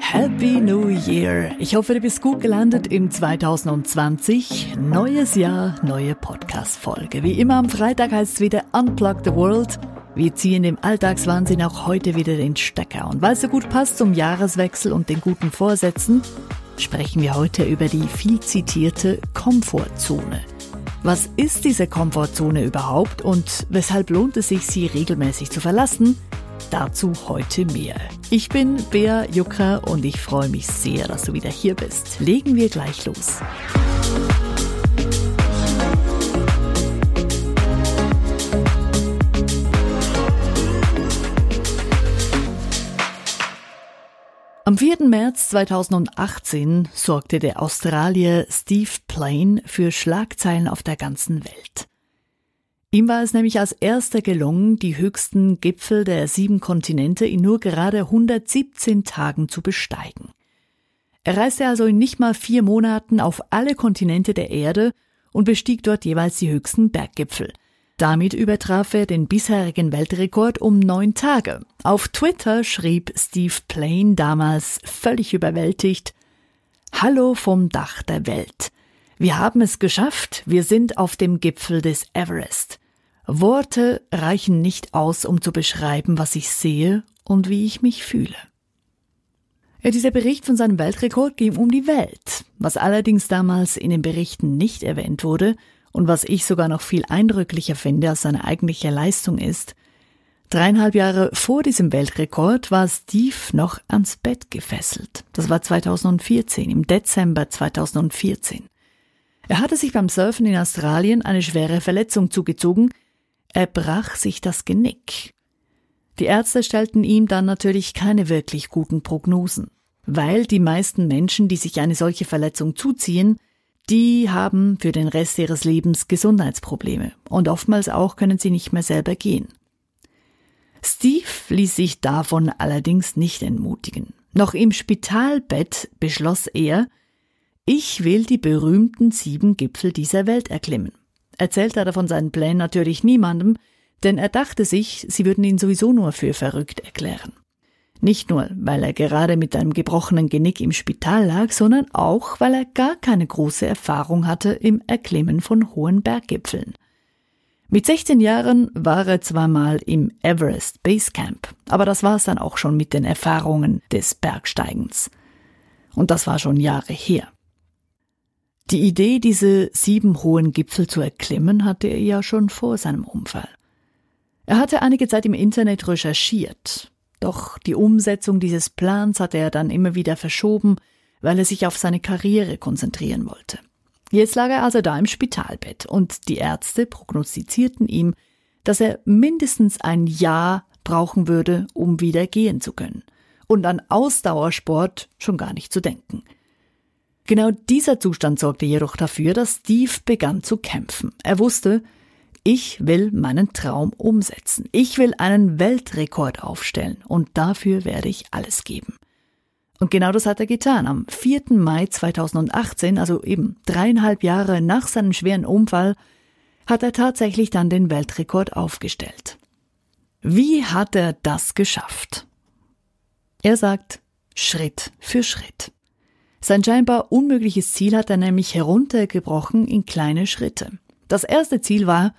Happy New Year! Ich hoffe, du bist gut gelandet im 2020. Neues Jahr, neue Podcast-Folge. Wie immer am Freitag heißt es wieder Unplug the World. Wir ziehen dem Alltagswahnsinn auch heute wieder den Stecker. Und weil es so gut passt zum Jahreswechsel und den guten Vorsätzen, sprechen wir heute über die viel zitierte Komfortzone. Was ist diese Komfortzone überhaupt und weshalb lohnt es sich, sie regelmäßig zu verlassen? Dazu heute mehr. Ich bin Bea Jucker und ich freue mich sehr, dass du wieder hier bist. Legen wir gleich los. Am 4. März 2018 sorgte der Australier Steve Plain für Schlagzeilen auf der ganzen Welt. Ihm war es nämlich als erster gelungen, die höchsten Gipfel der sieben Kontinente in nur gerade 117 Tagen zu besteigen. Er reiste also in nicht mal vier Monaten auf alle Kontinente der Erde und bestieg dort jeweils die höchsten Berggipfel. Damit übertraf er den bisherigen Weltrekord um neun Tage. Auf Twitter schrieb Steve Plain damals völlig überwältigt Hallo vom Dach der Welt. Wir haben es geschafft, wir sind auf dem Gipfel des Everest. Worte reichen nicht aus, um zu beschreiben, was ich sehe und wie ich mich fühle. Ja, dieser Bericht von seinem Weltrekord ging um die Welt, was allerdings damals in den Berichten nicht erwähnt wurde und was ich sogar noch viel eindrücklicher finde als seine eigentliche Leistung ist, dreieinhalb Jahre vor diesem Weltrekord war Steve noch ans Bett gefesselt. Das war 2014, im Dezember 2014. Er hatte sich beim Surfen in Australien eine schwere Verletzung zugezogen, er brach sich das Genick. Die Ärzte stellten ihm dann natürlich keine wirklich guten Prognosen, weil die meisten Menschen, die sich eine solche Verletzung zuziehen, die haben für den Rest ihres Lebens Gesundheitsprobleme und oftmals auch können sie nicht mehr selber gehen. Steve ließ sich davon allerdings nicht entmutigen. Noch im Spitalbett beschloss er, ich will die berühmten sieben Gipfel dieser Welt erklimmen erzählte er von seinen Plänen natürlich niemandem, denn er dachte sich, sie würden ihn sowieso nur für verrückt erklären. Nicht nur, weil er gerade mit einem gebrochenen Genick im Spital lag, sondern auch, weil er gar keine große Erfahrung hatte im Erklimmen von hohen Berggipfeln. Mit 16 Jahren war er zwar mal im Everest Base Camp, aber das war es dann auch schon mit den Erfahrungen des Bergsteigens. Und das war schon Jahre her. Die Idee, diese sieben hohen Gipfel zu erklimmen, hatte er ja schon vor seinem Unfall. Er hatte einige Zeit im Internet recherchiert, doch die Umsetzung dieses Plans hatte er dann immer wieder verschoben, weil er sich auf seine Karriere konzentrieren wollte. Jetzt lag er also da im Spitalbett und die Ärzte prognostizierten ihm, dass er mindestens ein Jahr brauchen würde, um wieder gehen zu können. Und an Ausdauersport schon gar nicht zu denken. Genau dieser Zustand sorgte jedoch dafür, dass Steve begann zu kämpfen. Er wusste, ich will meinen Traum umsetzen. Ich will einen Weltrekord aufstellen und dafür werde ich alles geben. Und genau das hat er getan. Am 4. Mai 2018, also eben dreieinhalb Jahre nach seinem schweren Unfall, hat er tatsächlich dann den Weltrekord aufgestellt. Wie hat er das geschafft? Er sagt Schritt für Schritt. Sein scheinbar unmögliches Ziel hat er nämlich heruntergebrochen in kleine Schritte. Das erste Ziel war,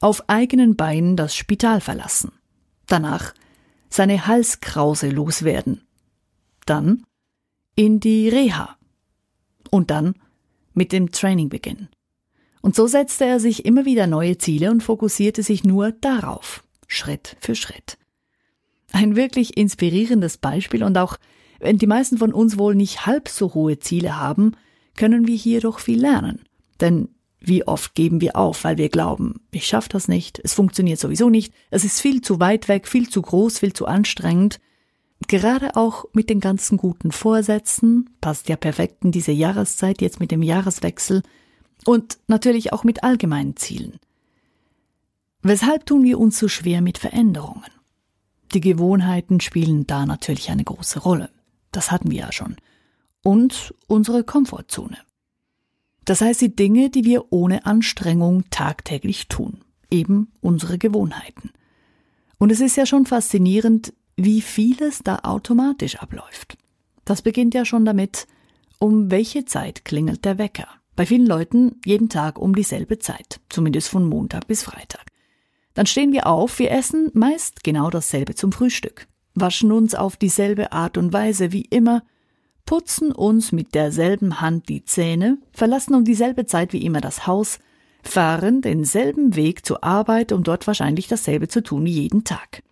auf eigenen Beinen das Spital verlassen. Danach seine Halskrause loswerden. Dann in die Reha. Und dann mit dem Training beginnen. Und so setzte er sich immer wieder neue Ziele und fokussierte sich nur darauf, Schritt für Schritt. Ein wirklich inspirierendes Beispiel und auch wenn die meisten von uns wohl nicht halb so hohe Ziele haben, können wir hier doch viel lernen. Denn wie oft geben wir auf, weil wir glauben, ich schaffe das nicht, es funktioniert sowieso nicht, es ist viel zu weit weg, viel zu groß, viel zu anstrengend. Gerade auch mit den ganzen guten Vorsätzen, passt ja perfekt in diese Jahreszeit jetzt mit dem Jahreswechsel und natürlich auch mit allgemeinen Zielen. Weshalb tun wir uns so schwer mit Veränderungen? Die Gewohnheiten spielen da natürlich eine große Rolle das hatten wir ja schon, und unsere Komfortzone. Das heißt die Dinge, die wir ohne Anstrengung tagtäglich tun, eben unsere Gewohnheiten. Und es ist ja schon faszinierend, wie vieles da automatisch abläuft. Das beginnt ja schon damit, um welche Zeit klingelt der Wecker. Bei vielen Leuten jeden Tag um dieselbe Zeit, zumindest von Montag bis Freitag. Dann stehen wir auf, wir essen meist genau dasselbe zum Frühstück, waschen uns auf dieselbe Art und Weise wie immer, putzen uns mit derselben Hand die Zähne, verlassen um dieselbe Zeit wie immer das Haus, fahren denselben Weg zur Arbeit, um dort wahrscheinlich dasselbe zu tun wie jeden Tag.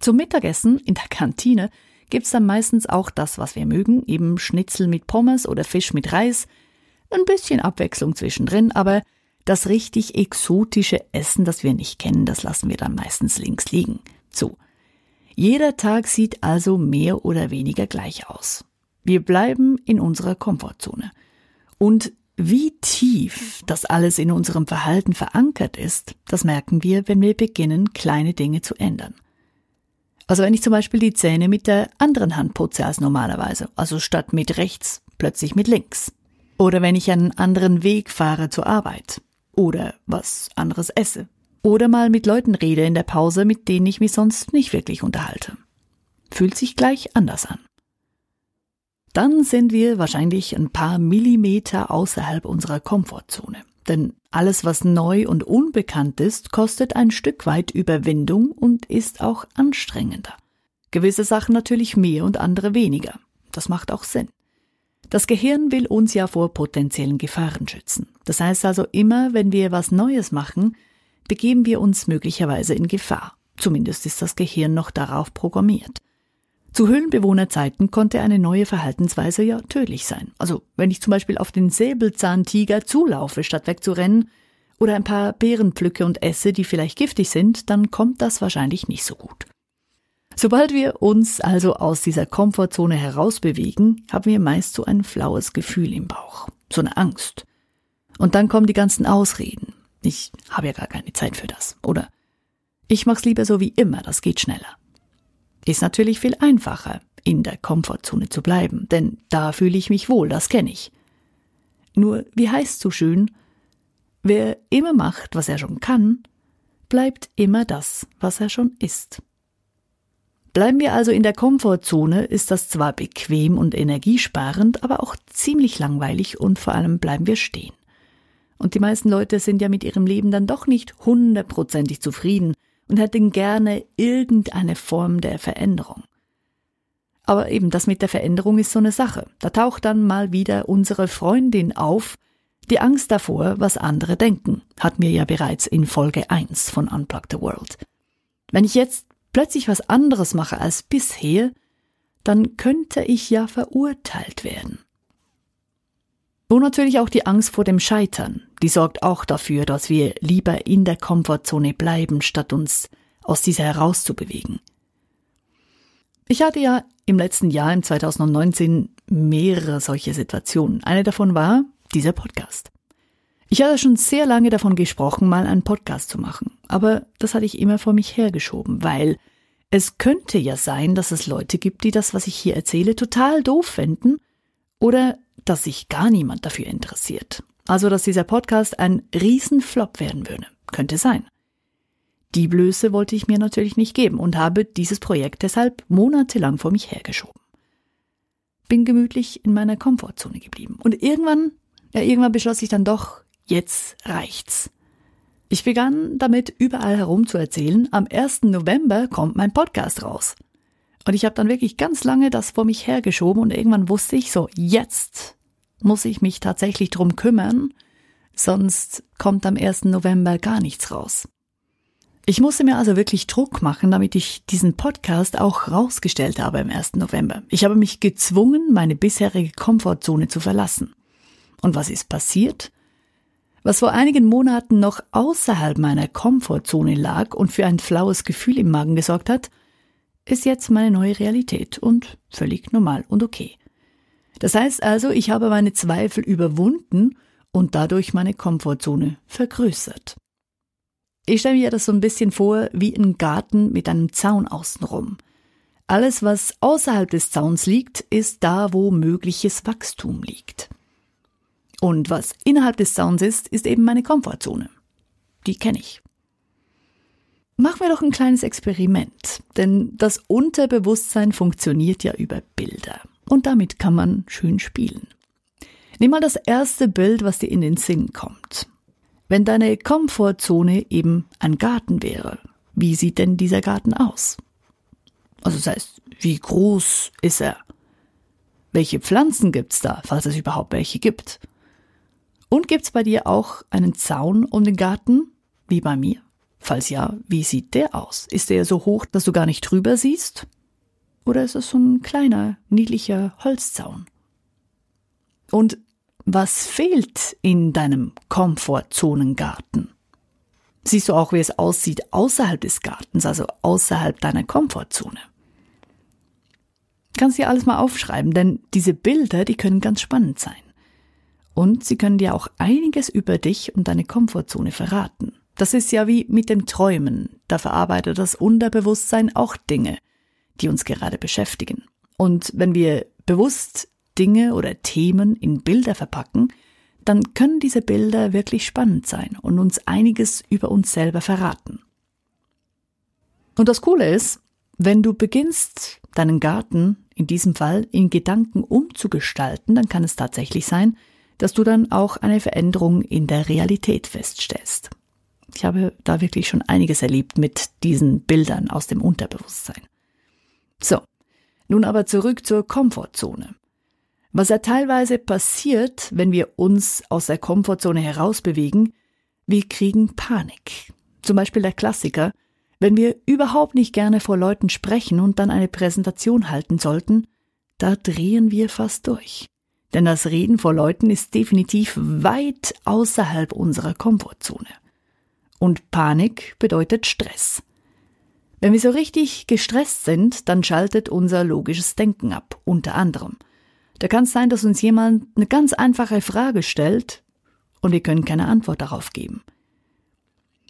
Zum Mittagessen in der Kantine gibt's dann meistens auch das, was wir mögen, eben Schnitzel mit Pommes oder Fisch mit Reis, ein bisschen Abwechslung zwischendrin, aber das richtig exotische Essen, das wir nicht kennen, das lassen wir dann meistens links liegen. So. Jeder Tag sieht also mehr oder weniger gleich aus. Wir bleiben in unserer Komfortzone. Und wie tief das alles in unserem Verhalten verankert ist, das merken wir, wenn wir beginnen, kleine Dinge zu ändern. Also wenn ich zum Beispiel die Zähne mit der anderen Hand putze als normalerweise, also statt mit rechts plötzlich mit links. Oder wenn ich einen anderen Weg fahre zur Arbeit. Oder was anderes esse. Oder mal mit Leuten rede in der Pause, mit denen ich mich sonst nicht wirklich unterhalte. Fühlt sich gleich anders an. Dann sind wir wahrscheinlich ein paar Millimeter außerhalb unserer Komfortzone. Denn alles, was neu und unbekannt ist, kostet ein Stück weit Überwindung und ist auch anstrengender. Gewisse Sachen natürlich mehr und andere weniger. Das macht auch Sinn. Das Gehirn will uns ja vor potenziellen Gefahren schützen. Das heißt also immer, wenn wir was Neues machen, begeben wir uns möglicherweise in Gefahr. Zumindest ist das Gehirn noch darauf programmiert. Zu Höhlenbewohnerzeiten konnte eine neue Verhaltensweise ja tödlich sein. Also wenn ich zum Beispiel auf den Säbelzahntiger zulaufe, statt wegzurennen, oder ein paar Beeren pflücke und esse, die vielleicht giftig sind, dann kommt das wahrscheinlich nicht so gut. Sobald wir uns also aus dieser Komfortzone herausbewegen, haben wir meist so ein flaues Gefühl im Bauch, so eine Angst. Und dann kommen die ganzen Ausreden. Ich habe ja gar keine Zeit für das. Oder ich mach's lieber so wie immer, das geht schneller. Ist natürlich viel einfacher, in der Komfortzone zu bleiben, denn da fühle ich mich wohl, das kenne ich. Nur, wie heißt so schön, wer immer macht, was er schon kann, bleibt immer das, was er schon ist. Bleiben wir also in der Komfortzone, ist das zwar bequem und energiesparend, aber auch ziemlich langweilig und vor allem bleiben wir stehen. Und die meisten Leute sind ja mit ihrem Leben dann doch nicht hundertprozentig zufrieden und hätten gerne irgendeine Form der Veränderung. Aber eben das mit der Veränderung ist so eine Sache. Da taucht dann mal wieder unsere Freundin auf, die Angst davor, was andere denken, hat mir ja bereits in Folge 1 von Unplug the World. Wenn ich jetzt plötzlich was anderes mache als bisher, dann könnte ich ja verurteilt werden. Und natürlich auch die Angst vor dem Scheitern, die sorgt auch dafür, dass wir lieber in der Komfortzone bleiben, statt uns aus dieser herauszubewegen. Ich hatte ja im letzten Jahr, im 2019, mehrere solche Situationen. Eine davon war dieser Podcast. Ich hatte schon sehr lange davon gesprochen, mal einen Podcast zu machen, aber das hatte ich immer vor mich hergeschoben, weil es könnte ja sein, dass es Leute gibt, die das, was ich hier erzähle, total doof finden oder dass sich gar niemand dafür interessiert. Also, dass dieser Podcast ein Riesenflop werden würde. Könnte sein. Die Blöße wollte ich mir natürlich nicht geben und habe dieses Projekt deshalb monatelang vor mich hergeschoben. Bin gemütlich in meiner Komfortzone geblieben. Und irgendwann, ja, irgendwann beschloss ich dann doch, jetzt reicht's. Ich begann damit überall herum zu erzählen, am 1. November kommt mein Podcast raus. Und ich habe dann wirklich ganz lange das vor mich hergeschoben und irgendwann wusste ich so, jetzt muss ich mich tatsächlich drum kümmern, sonst kommt am 1. November gar nichts raus. Ich musste mir also wirklich Druck machen, damit ich diesen Podcast auch rausgestellt habe am 1. November. Ich habe mich gezwungen, meine bisherige Komfortzone zu verlassen. Und was ist passiert? Was vor einigen Monaten noch außerhalb meiner Komfortzone lag und für ein flaues Gefühl im Magen gesorgt hat, ist jetzt meine neue Realität und völlig normal und okay. Das heißt also, ich habe meine Zweifel überwunden und dadurch meine Komfortzone vergrößert. Ich stelle mir das so ein bisschen vor wie ein Garten mit einem Zaun außenrum. Alles, was außerhalb des Zauns liegt, ist da, wo mögliches Wachstum liegt. Und was innerhalb des Zauns ist, ist eben meine Komfortzone. Die kenne ich. Machen wir doch ein kleines Experiment, denn das Unterbewusstsein funktioniert ja über Bilder und damit kann man schön spielen. Nimm mal das erste Bild, was dir in den Sinn kommt. Wenn deine Komfortzone eben ein Garten wäre, wie sieht denn dieser Garten aus? Also das heißt, wie groß ist er? Welche Pflanzen gibt's da, falls es überhaupt welche gibt? Und gibt's bei dir auch einen Zaun um den Garten, wie bei mir? Falls ja, wie sieht der aus? Ist der so hoch, dass du gar nicht drüber siehst? Oder ist es so ein kleiner, niedlicher Holzzaun? Und was fehlt in deinem Komfortzonengarten? Siehst du auch, wie es aussieht außerhalb des Gartens, also außerhalb deiner Komfortzone? Kannst dir alles mal aufschreiben, denn diese Bilder, die können ganz spannend sein. Und sie können dir auch einiges über dich und deine Komfortzone verraten. Das ist ja wie mit dem Träumen. Da verarbeitet das Unterbewusstsein auch Dinge, die uns gerade beschäftigen. Und wenn wir bewusst Dinge oder Themen in Bilder verpacken, dann können diese Bilder wirklich spannend sein und uns einiges über uns selber verraten. Und das Coole ist, wenn du beginnst, deinen Garten in diesem Fall in Gedanken umzugestalten, dann kann es tatsächlich sein, dass du dann auch eine Veränderung in der Realität feststellst. Ich habe da wirklich schon einiges erlebt mit diesen Bildern aus dem Unterbewusstsein. So, nun aber zurück zur Komfortzone. Was ja teilweise passiert, wenn wir uns aus der Komfortzone herausbewegen, wir kriegen Panik. Zum Beispiel der Klassiker, wenn wir überhaupt nicht gerne vor Leuten sprechen und dann eine Präsentation halten sollten, da drehen wir fast durch. Denn das Reden vor Leuten ist definitiv weit außerhalb unserer Komfortzone. Und Panik bedeutet Stress. Wenn wir so richtig gestresst sind, dann schaltet unser logisches Denken ab, unter anderem. Da kann es sein, dass uns jemand eine ganz einfache Frage stellt und wir können keine Antwort darauf geben.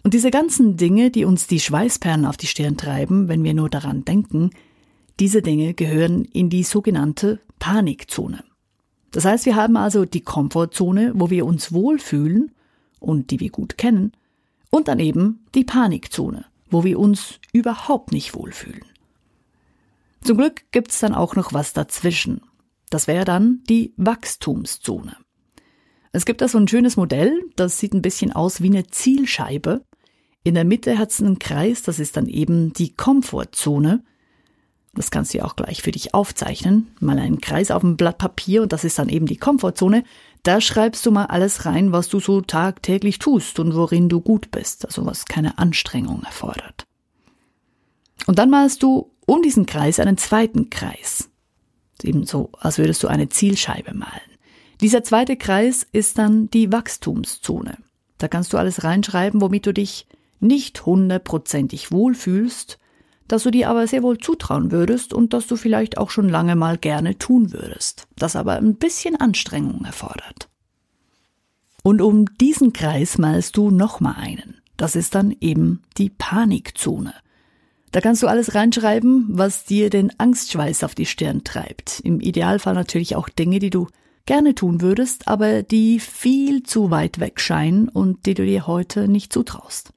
Und diese ganzen Dinge, die uns die Schweißperlen auf die Stirn treiben, wenn wir nur daran denken, diese Dinge gehören in die sogenannte Panikzone. Das heißt, wir haben also die Komfortzone, wo wir uns wohlfühlen und die wir gut kennen, und dann eben die Panikzone, wo wir uns überhaupt nicht wohlfühlen. Zum Glück gibt's dann auch noch was dazwischen. Das wäre dann die Wachstumszone. Es gibt da so ein schönes Modell, das sieht ein bisschen aus wie eine Zielscheibe. In der Mitte hat es einen Kreis, das ist dann eben die Komfortzone. Das kannst du ja auch gleich für dich aufzeichnen. Mal einen Kreis auf dem Blatt Papier und das ist dann eben die Komfortzone. Da schreibst du mal alles rein, was du so tagtäglich tust und worin du gut bist, also was keine Anstrengung erfordert. Und dann malst du um diesen Kreis einen zweiten Kreis. Ebenso, als würdest du eine Zielscheibe malen. Dieser zweite Kreis ist dann die Wachstumszone. Da kannst du alles reinschreiben, womit du dich nicht hundertprozentig wohlfühlst, dass du dir aber sehr wohl zutrauen würdest und dass du vielleicht auch schon lange mal gerne tun würdest, das aber ein bisschen Anstrengung erfordert. Und um diesen Kreis malst du nochmal einen. Das ist dann eben die Panikzone. Da kannst du alles reinschreiben, was dir den Angstschweiß auf die Stirn treibt. Im Idealfall natürlich auch Dinge, die du gerne tun würdest, aber die viel zu weit weg scheinen und die du dir heute nicht zutraust.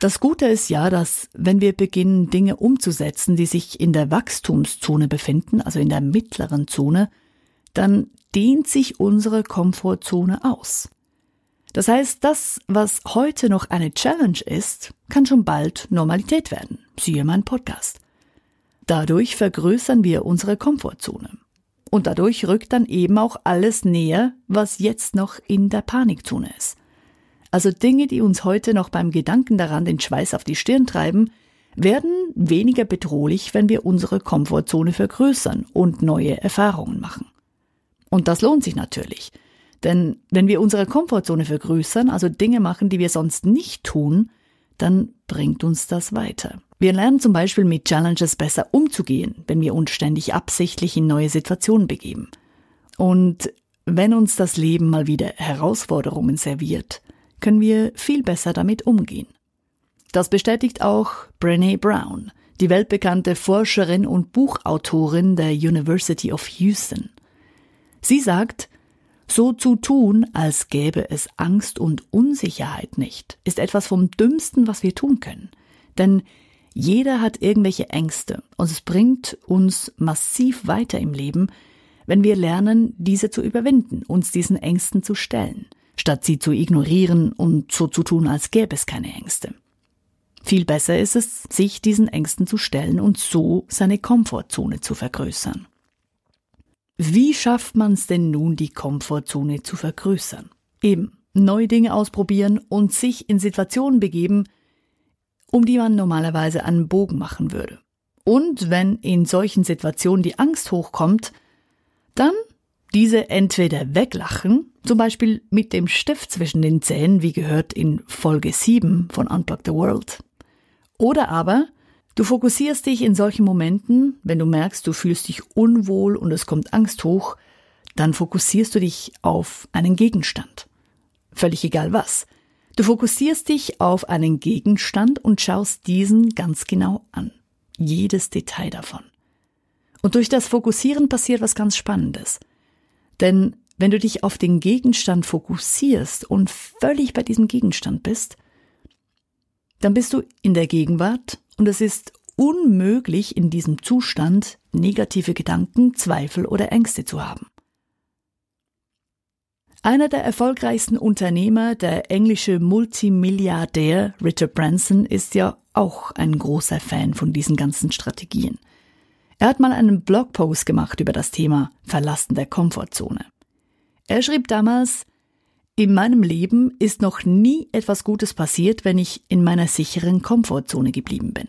Das Gute ist ja, dass wenn wir beginnen, Dinge umzusetzen, die sich in der Wachstumszone befinden, also in der mittleren Zone, dann dehnt sich unsere Komfortzone aus. Das heißt, das, was heute noch eine Challenge ist, kann schon bald Normalität werden. Siehe mein Podcast. Dadurch vergrößern wir unsere Komfortzone. Und dadurch rückt dann eben auch alles näher, was jetzt noch in der Panikzone ist. Also Dinge, die uns heute noch beim Gedanken daran den Schweiß auf die Stirn treiben, werden weniger bedrohlich, wenn wir unsere Komfortzone vergrößern und neue Erfahrungen machen. Und das lohnt sich natürlich. Denn wenn wir unsere Komfortzone vergrößern, also Dinge machen, die wir sonst nicht tun, dann bringt uns das weiter. Wir lernen zum Beispiel mit Challenges besser umzugehen, wenn wir uns ständig absichtlich in neue Situationen begeben. Und wenn uns das Leben mal wieder Herausforderungen serviert, können wir viel besser damit umgehen. Das bestätigt auch Brené Brown, die weltbekannte Forscherin und Buchautorin der University of Houston. Sie sagt, So zu tun, als gäbe es Angst und Unsicherheit nicht, ist etwas vom Dümmsten, was wir tun können. Denn jeder hat irgendwelche Ängste und es bringt uns massiv weiter im Leben, wenn wir lernen, diese zu überwinden, uns diesen Ängsten zu stellen, statt sie zu ignorieren und so zu tun, als gäbe es keine Ängste. Viel besser ist es, sich diesen Ängsten zu stellen und so seine Komfortzone zu vergrößern. Wie schafft man es denn nun, die Komfortzone zu vergrößern? Eben, neue Dinge ausprobieren und sich in Situationen begeben, um die man normalerweise einen Bogen machen würde. Und wenn in solchen Situationen die Angst hochkommt, dann diese entweder weglachen, zum Beispiel mit dem Stift zwischen den Zähnen, wie gehört in Folge 7 von Unplug the World. Oder aber Du fokussierst dich in solchen Momenten, wenn du merkst, du fühlst dich unwohl und es kommt Angst hoch, dann fokussierst du dich auf einen Gegenstand. Völlig egal was. Du fokussierst dich auf einen Gegenstand und schaust diesen ganz genau an. Jedes Detail davon. Und durch das Fokussieren passiert was ganz Spannendes. Denn wenn du dich auf den Gegenstand fokussierst und völlig bei diesem Gegenstand bist, dann bist du in der Gegenwart und es ist unmöglich in diesem Zustand negative Gedanken, Zweifel oder Ängste zu haben. Einer der erfolgreichsten Unternehmer, der englische Multimilliardär Richard Branson, ist ja auch ein großer Fan von diesen ganzen Strategien. Er hat mal einen Blogpost gemacht über das Thema Verlassen der Komfortzone. Er schrieb damals, in meinem Leben ist noch nie etwas Gutes passiert, wenn ich in meiner sicheren Komfortzone geblieben bin.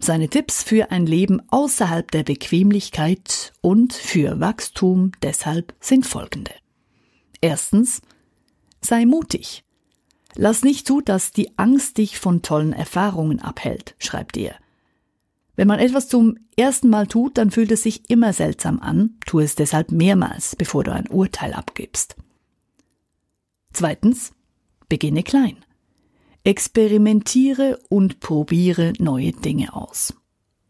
Seine Tipps für ein Leben außerhalb der Bequemlichkeit und für Wachstum deshalb sind folgende. Erstens, sei mutig. Lass nicht zu, dass die Angst dich von tollen Erfahrungen abhält, schreibt er. Wenn man etwas zum ersten Mal tut, dann fühlt es sich immer seltsam an, tu es deshalb mehrmals, bevor du ein Urteil abgibst. Zweitens, beginne klein. Experimentiere und probiere neue Dinge aus.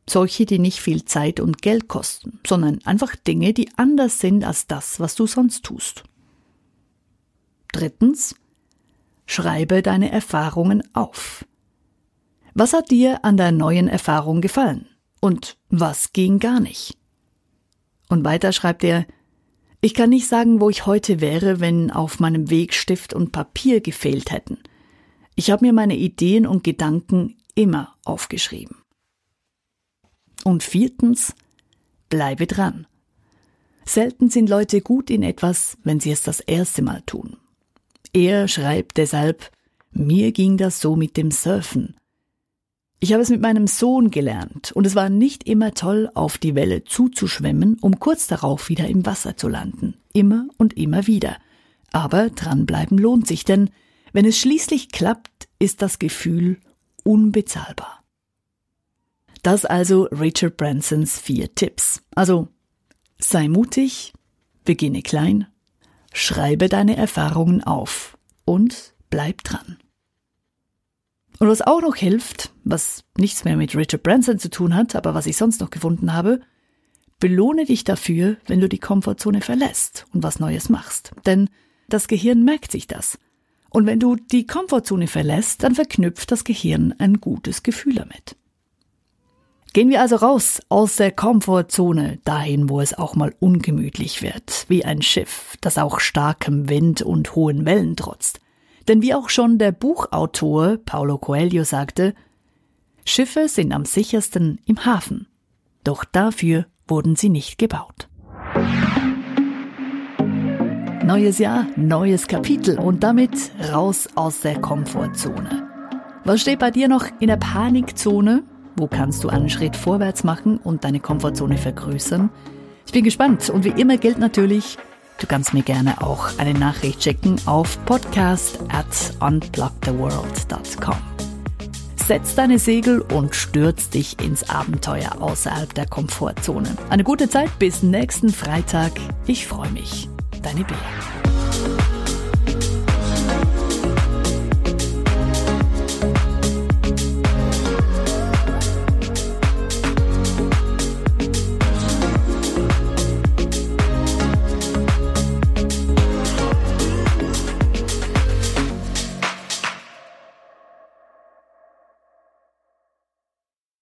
Solche, die nicht viel Zeit und Geld kosten, sondern einfach Dinge, die anders sind als das, was du sonst tust. Drittens, schreibe deine Erfahrungen auf. Was hat dir an der neuen Erfahrung gefallen? Und was ging gar nicht? Und weiter schreibt er, ich kann nicht sagen, wo ich heute wäre, wenn auf meinem Weg Stift und Papier gefehlt hätten. Ich habe mir meine Ideen und Gedanken immer aufgeschrieben. Und viertens, bleibe dran. Selten sind Leute gut in etwas, wenn sie es das erste Mal tun. Er schreibt deshalb, mir ging das so mit dem Surfen. Ich habe es mit meinem Sohn gelernt und es war nicht immer toll, auf die Welle zuzuschwemmen, um kurz darauf wieder im Wasser zu landen. Immer und immer wieder. Aber dranbleiben lohnt sich, denn wenn es schließlich klappt, ist das Gefühl unbezahlbar. Das also Richard Bransons vier Tipps. Also sei mutig, beginne klein, schreibe deine Erfahrungen auf und bleib dran. Und was auch noch hilft, was nichts mehr mit Richard Branson zu tun hat, aber was ich sonst noch gefunden habe, belohne dich dafür, wenn du die Komfortzone verlässt und was Neues machst. Denn das Gehirn merkt sich das. Und wenn du die Komfortzone verlässt, dann verknüpft das Gehirn ein gutes Gefühl damit. Gehen wir also raus aus der Komfortzone, dahin, wo es auch mal ungemütlich wird, wie ein Schiff, das auch starkem Wind und hohen Wellen trotzt. Denn wie auch schon der Buchautor Paulo Coelho sagte, Schiffe sind am sichersten im Hafen, doch dafür wurden sie nicht gebaut. Neues Jahr, neues Kapitel und damit raus aus der Komfortzone. Was steht bei dir noch in der Panikzone? Wo kannst du einen Schritt vorwärts machen und deine Komfortzone vergrößern? Ich bin gespannt und wie immer gilt natürlich, Du kannst mir gerne auch eine Nachricht schicken auf podcast at unplugtheworld.com. Setz deine Segel und stürz dich ins Abenteuer außerhalb der Komfortzone. Eine gute Zeit bis nächsten Freitag. Ich freue mich. Deine Bea.